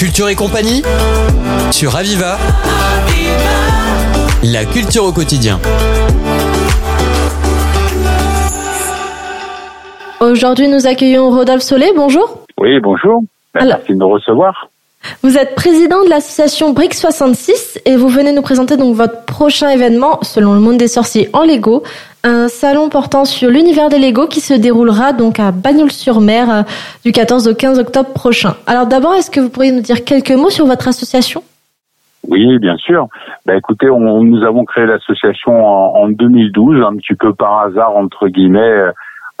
Culture et compagnie sur Aviva. La culture au quotidien. Aujourd'hui, nous accueillons Rodolphe Solé. Bonjour. Oui, bonjour. Merci de nous recevoir. Vous êtes président de l'association BRIC 66 et vous venez nous présenter donc votre prochain événement selon le monde des sorciers en Lego, un salon portant sur l'univers des Lego qui se déroulera donc à Bagnols-sur-Mer euh, du 14 au 15 octobre prochain. Alors d'abord, est-ce que vous pourriez nous dire quelques mots sur votre association? Oui, bien sûr. Bah, écoutez, on, nous avons créé l'association en, en, 2012, un petit peu par hasard entre guillemets,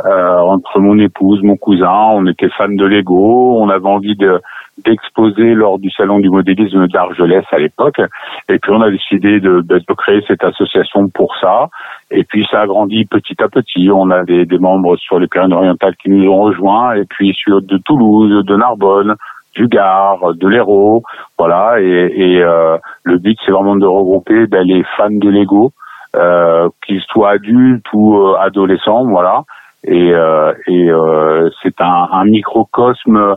euh, entre mon épouse, mon cousin. On était fans de Lego, on avait envie de d'exposer lors du salon du modélisme d'Argelès à l'époque. Et puis on a décidé de, de, créer cette association pour ça. Et puis ça a grandi petit à petit. On a des, des membres sur les Pyrénées-Orientales qui nous ont rejoints, et puis sur de Toulouse, de Narbonne, du Gard, de l'Hérault, voilà. Et, et euh, le but c'est vraiment de regrouper ben, les fans de Lego, euh, qu'ils soient adultes ou euh, adolescents, voilà et, euh, et euh, c'est un, un, microcosme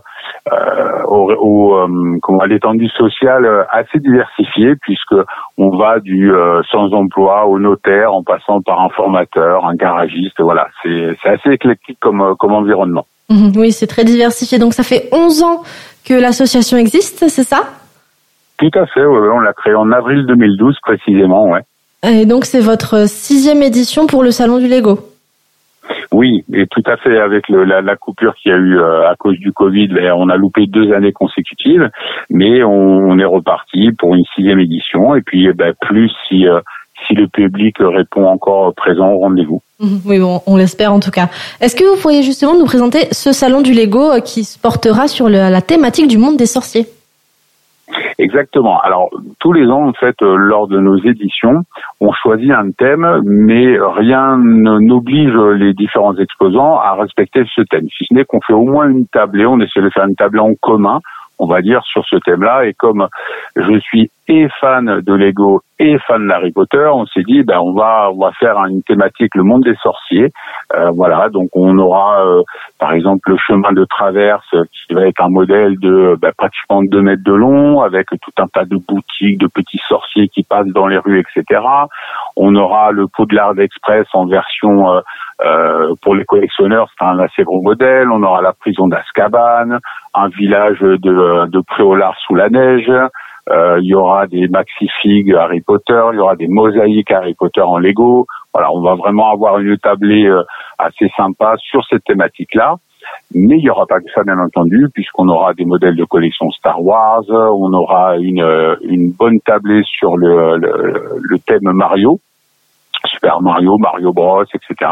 au, au euh, comment à l'étendue sociale euh, assez diversifié puisque on va du sans emploi au notaire en passant par un formateur, un garagiste, voilà, c'est assez éclectique comme comme environnement. Mhm, oui, c'est très diversifié. Donc ça fait 11 ans que l'association existe, c'est ça? Tout à fait, ouais, on l'a créée en avril 2012 précisément, ouais. Et donc c'est votre sixième édition pour le salon du Lego? Oui, et tout à fait. Avec le, la, la, coupure qu'il y a eu euh, à cause du Covid, ben, on a loupé deux années consécutives, mais on, est reparti pour une sixième édition. Et puis, eh ben, plus si euh, si le public répond encore présent au rendez-vous. Mhm. Oui, bon, on l'espère en tout cas. Est-ce que vous pourriez justement nous présenter ce salon du Lego euh, qui se portera sur la thématique du monde des sorciers? Exactement. Alors tous les ans, en fait, euh, lors de nos éditions, on choisit un thème, mais rien n'oblige les différents exposants à respecter ce thème. Si ce n'est qu'on fait au moins une tablée, on essaie de faire une tablée en commun on va dire, sur ce thème-là. Et comme je suis et fan de Lego et fan d'Harry Potter, on s'est dit, ben, on va, on va faire une thématique, le monde des sorciers. Euh, voilà, donc on aura, euh, par exemple, le chemin de traverse qui va être un modèle de ben, pratiquement 2 mètres de long, avec tout un tas de boutiques, de petits sorciers qui passent dans les rues, etc. On aura le Poudlard Express en version euh, euh, pour les collectionneurs, c'est un assez gros modèle. On aura la prison d'Azkaban, un village de, de Préolard sous la neige. Euh, il y aura des maxi-figues Harry Potter, il y aura des mosaïques Harry Potter en Lego. Voilà, on va vraiment avoir une tablée euh, assez sympa sur cette thématique-là. Mais il n'y aura pas que ça, bien entendu, puisqu'on aura des modèles de collection Star Wars, on aura une, une bonne tablée sur le, le, le thème Mario, Super Mario, Mario Bros, etc.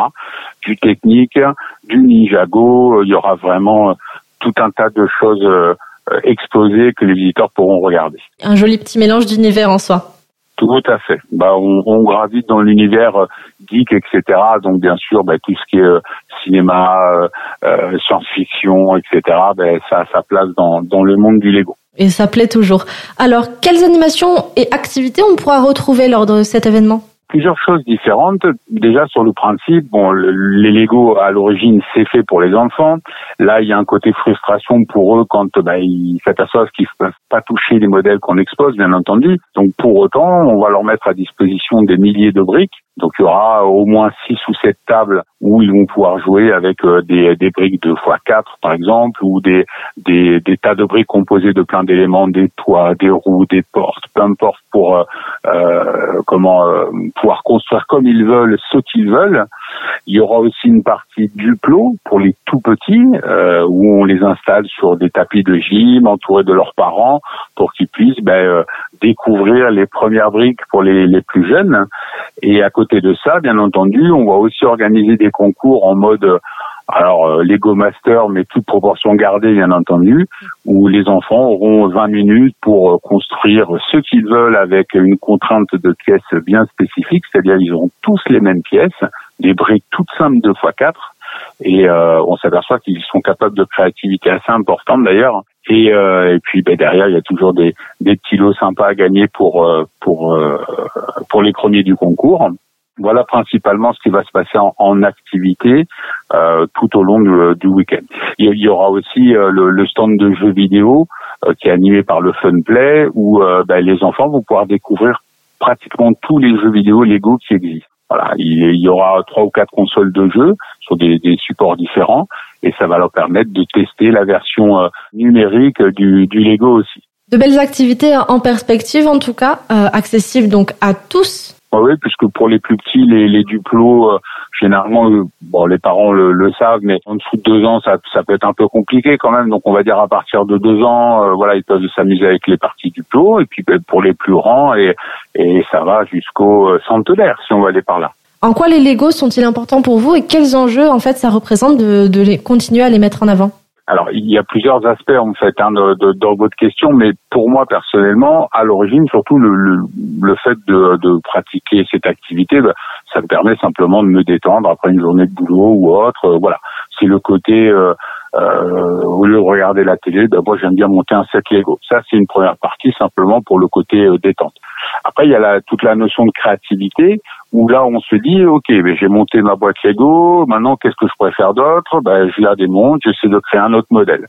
Du technique, du Ninjago, euh, il y aura vraiment euh, tout un tas de choses euh, exposées que les visiteurs pourront regarder. Un joli petit mélange d'univers en soi. Tout à fait. Bah, on, on gravite dans l'univers geek, etc. Donc bien sûr, bah, tout ce qui est cinéma, euh, science-fiction, etc. Bah, ça a sa place dans, dans le monde du Lego. Et ça plaît toujours. Alors, quelles animations et activités on pourra retrouver lors de cet événement? Plusieurs choses différentes. Déjà sur le principe, bon, les Lego à l'origine c'est fait pour les enfants. Là, il y a un côté frustration pour eux quand bah, ils s'aperçoivent qu'ils ne peuvent pas toucher les modèles qu'on expose, bien entendu. Donc pour autant, on va leur mettre à disposition des milliers de briques. Donc il y aura au moins six ou sept tables où ils vont pouvoir jouer avec euh, des, briques de x4 par exemple, ou des, tas de briques composées de plein d'éléments, des toits, des roues, des portes, peu importe pour euh comment euh, pouvoir construire comme ils veulent ce qu'ils veulent. Il y aura aussi une partie Duplo pour les tout petits, euh, où on les installe sur des tapis de gym, entourés de leurs parents, pour qu'ils puissent ben, euh, découvrir les premières briques pour les, les plus jeunes. Et à côté de ça, bien entendu, on va aussi organiser des concours en mode alors euh, Lego Master, mais toute proportion gardée, bien entendu, où les enfants auront 20 minutes pour euh, construire ce qu'ils veulent avec une contrainte de pièces bien spécifique, c'est-à-dire ils auront tous les mêmes pièces, des briques toutes simples de x4, et euh, on s'aperçoit qu'ils sont capables de créativité assez importante d'ailleurs. Et, euh, et puis ben, derrière, il y a toujours des, des petits lots sympas à gagner pour pour pour les premiers du concours. Voilà principalement ce qui va se passer en, activité euh, tout au long du, week-end. Il y aura aussi euh, le, stand de jeux vidéo euh, qui est animé par le Fun Play où ben, les enfants vont pouvoir découvrir pratiquement tous les jeux vidéo Lego qui existent. Voilà, il, y aura trois ou quatre consoles de jeux sur des, des, supports différents et ça va leur permettre de tester la version numérique du, du Lego aussi. De belles activités en perspective, en tout cas, euh, accessibles donc à tous. Oui, puisque pour les plus petits, les, les duplos, euh, généralement, euh, bon, les parents le, savent, mais en dessous de deux ans, ça, ça peut être un peu compliqué quand même. Donc, on va dire à partir de deux ans, voilà, ils peuvent s'amuser avec les parties duplos. Et puis, ben, pour les plus grands, et, et ça va jusqu'au centenaire, si on va aller par là. En quoi les Legos sont-ils importants pour vous et quels enjeux, en fait, ça représente de, de les continuer à les mettre en avant? Alors, il y a plusieurs aspects en fait hein, de, dans votre question, mais pour moi personnellement, à l'origine, surtout le, le, fait de, de, pratiquer cette activité, bah, ça me permet simplement de me détendre après une journée de boulot ou autre. Euh, voilà, c'est le côté euh, euh, au lieu de regarder la télé, ben moi j'aime bien monter un set Lego. Ça c'est une première partie simplement pour le côté euh, détente. Après il y a la, toute la notion de créativité où là on se dit ok ben, j'ai monté ma boîte Lego, maintenant qu'est-ce que je pourrais faire d'autre? Ben je la démonte, j'essaie de créer un autre modèle.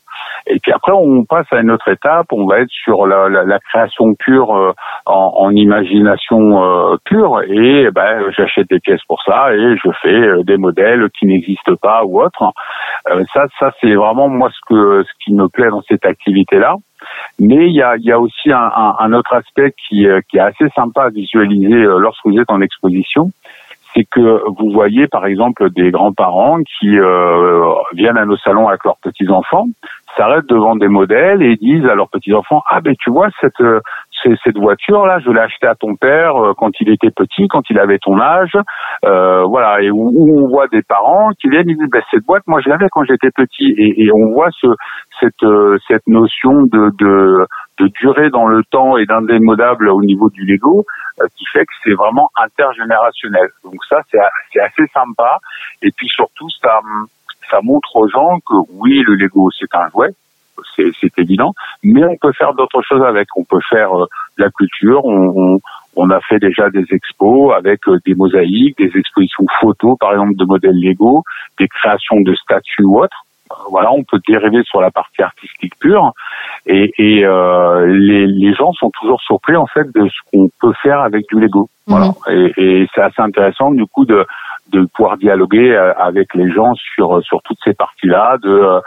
Et puis après on passe à une autre étape, on va être sur la, la, la création pure euh, en, en, imagination euh, pure et ben j'achète des pièces pour ça et je fais des modèles qui n'existent pas ou autre. ça ça c'est c'est vraiment moi ce que ce qui me plaît dans cette activité là. Mais il y a, y a aussi un, un, autre aspect qui, euh, qui est assez sympa à visualiser euh, lorsque vous êtes en exposition, c'est que vous voyez par exemple des grands-parents qui euh, viennent à nos salons avec leurs petits-enfants, s'arrêtent devant des modèles et disent à leurs petits-enfants ah ben tu vois cette cette voiture là, je l'ai achetée à ton père euh, quand il était petit, quand il avait ton âge, euh, voilà, et où, on voit des parents qui viennent et disent ben, cette boîte, moi je l'avais quand j'étais petit, et, et, on voit ce cette euh, cette notion de, de de durée dans le temps et d'indémodable au niveau du Lego euh, qui fait que c'est vraiment intergénérationnel. Donc ça c'est assez sympa et puis surtout ça ça montre aux gens que oui le Lego c'est un jouet c'est évident. Mais on peut faire d'autres choses avec. On peut faire euh, de la culture. On, on, a fait déjà des expos avec euh, des mosaïques, des expositions photos, par exemple, de modèles Lego, des créations de statues ou autres. Euh, voilà, on peut dériver sur la partie artistique pure. Et, et les, les, gens sont toujours surpris en fait de ce qu'on peut faire avec du Lego. Voilà. Mhm. Et, et c'est assez intéressant du coup de de pouvoir dialoguer avec les gens sur sur toutes ces parties-là, de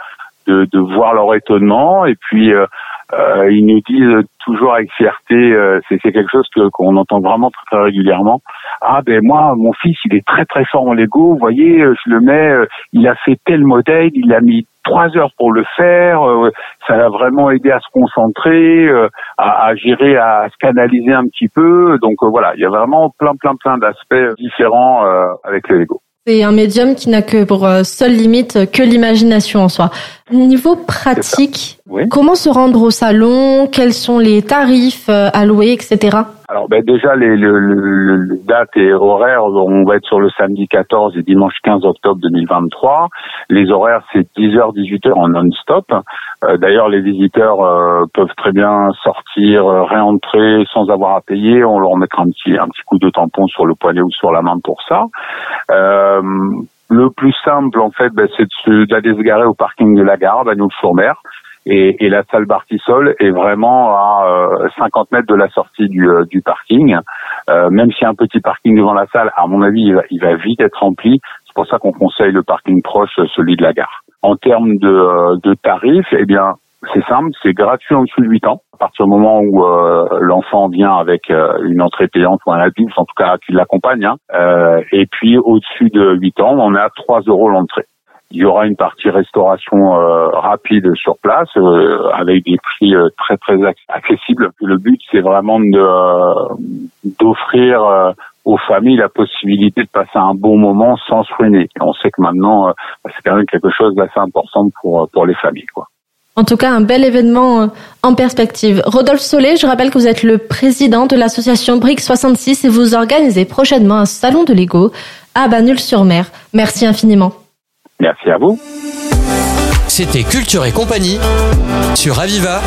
de, de voir leur étonnement et puis euh, euh, ils nous disent toujours avec fierté, euh, c'est quelque chose que qu'on entend vraiment très, très régulièrement. Ah ben moi, mon fils, il est très très fort en Lego. Vous voyez, je le mets, il a fait tel modèle, il a mis trois heures pour le faire. ça l'a vraiment aidé à se concentrer, à, à, gérer, à se canaliser un petit peu. Donc voilà, il y a vraiment plein plein plein d'aspects différents avec le Lego. C'est un médium qui n'a que pour euh, seule limite que l'imagination en soi. Niveau pratique, comment se rendre au salon? Quels sont les tarifs euh, alloués, etc. Alors ben déjà les, le, dates et horaires, on va être sur le samedi 14 et dimanche 15 octobre 2023. Les horaires c'est 10h 18h en non-stop. Euh, d'ailleurs les visiteurs euh, peuvent très bien sortir, euh, réentrer sans avoir à payer. On leur mettra un petit un petit coup de tampon sur le poignet ou sur la main pour ça. le plus simple en fait, ben, c'est d'aller se garer au parking de la gare, à sur mer et, et, la salle Bartisol est vraiment à 50 euh, mètres de la sortie du, euh, du parking. Euh, même s'il y a un petit parking devant la salle, à mon avis, il va, il va vite être rempli. C'est pour ça qu'on conseille le parking proche, celui de la gare. En termes de, de tarifs, eh bien, c'est simple, c'est gratuit en dessous de 8 ans. À partir du moment où l'enfant vient avec une entrée payante ou un adulte, en tout cas qui l'accompagne. Hein. et puis au-dessus de 8 ans, on à 3 euros l'entrée. Il y aura une partie restauration euh, rapide sur place euh, avec des prix euh, très très accessibles. Le but c'est vraiment d'offrir aux familles la possibilité de passer un bon moment sans se ruiner. on sait que maintenant c'est quand même quelque chose d'assez important pour pour les familles quoi. En tout cas, un bel événement en perspective. Rodolphe Solé, je rappelle que vous êtes le président de l'association BRIC 66 et vous organisez prochainement un salon de Lego à Banul-sur-Mer. Merci infiniment. Merci à vous. C'était Culture et compagnie sur Aviva.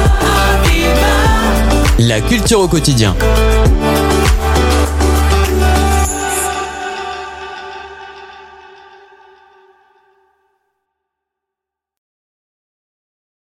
La culture au quotidien.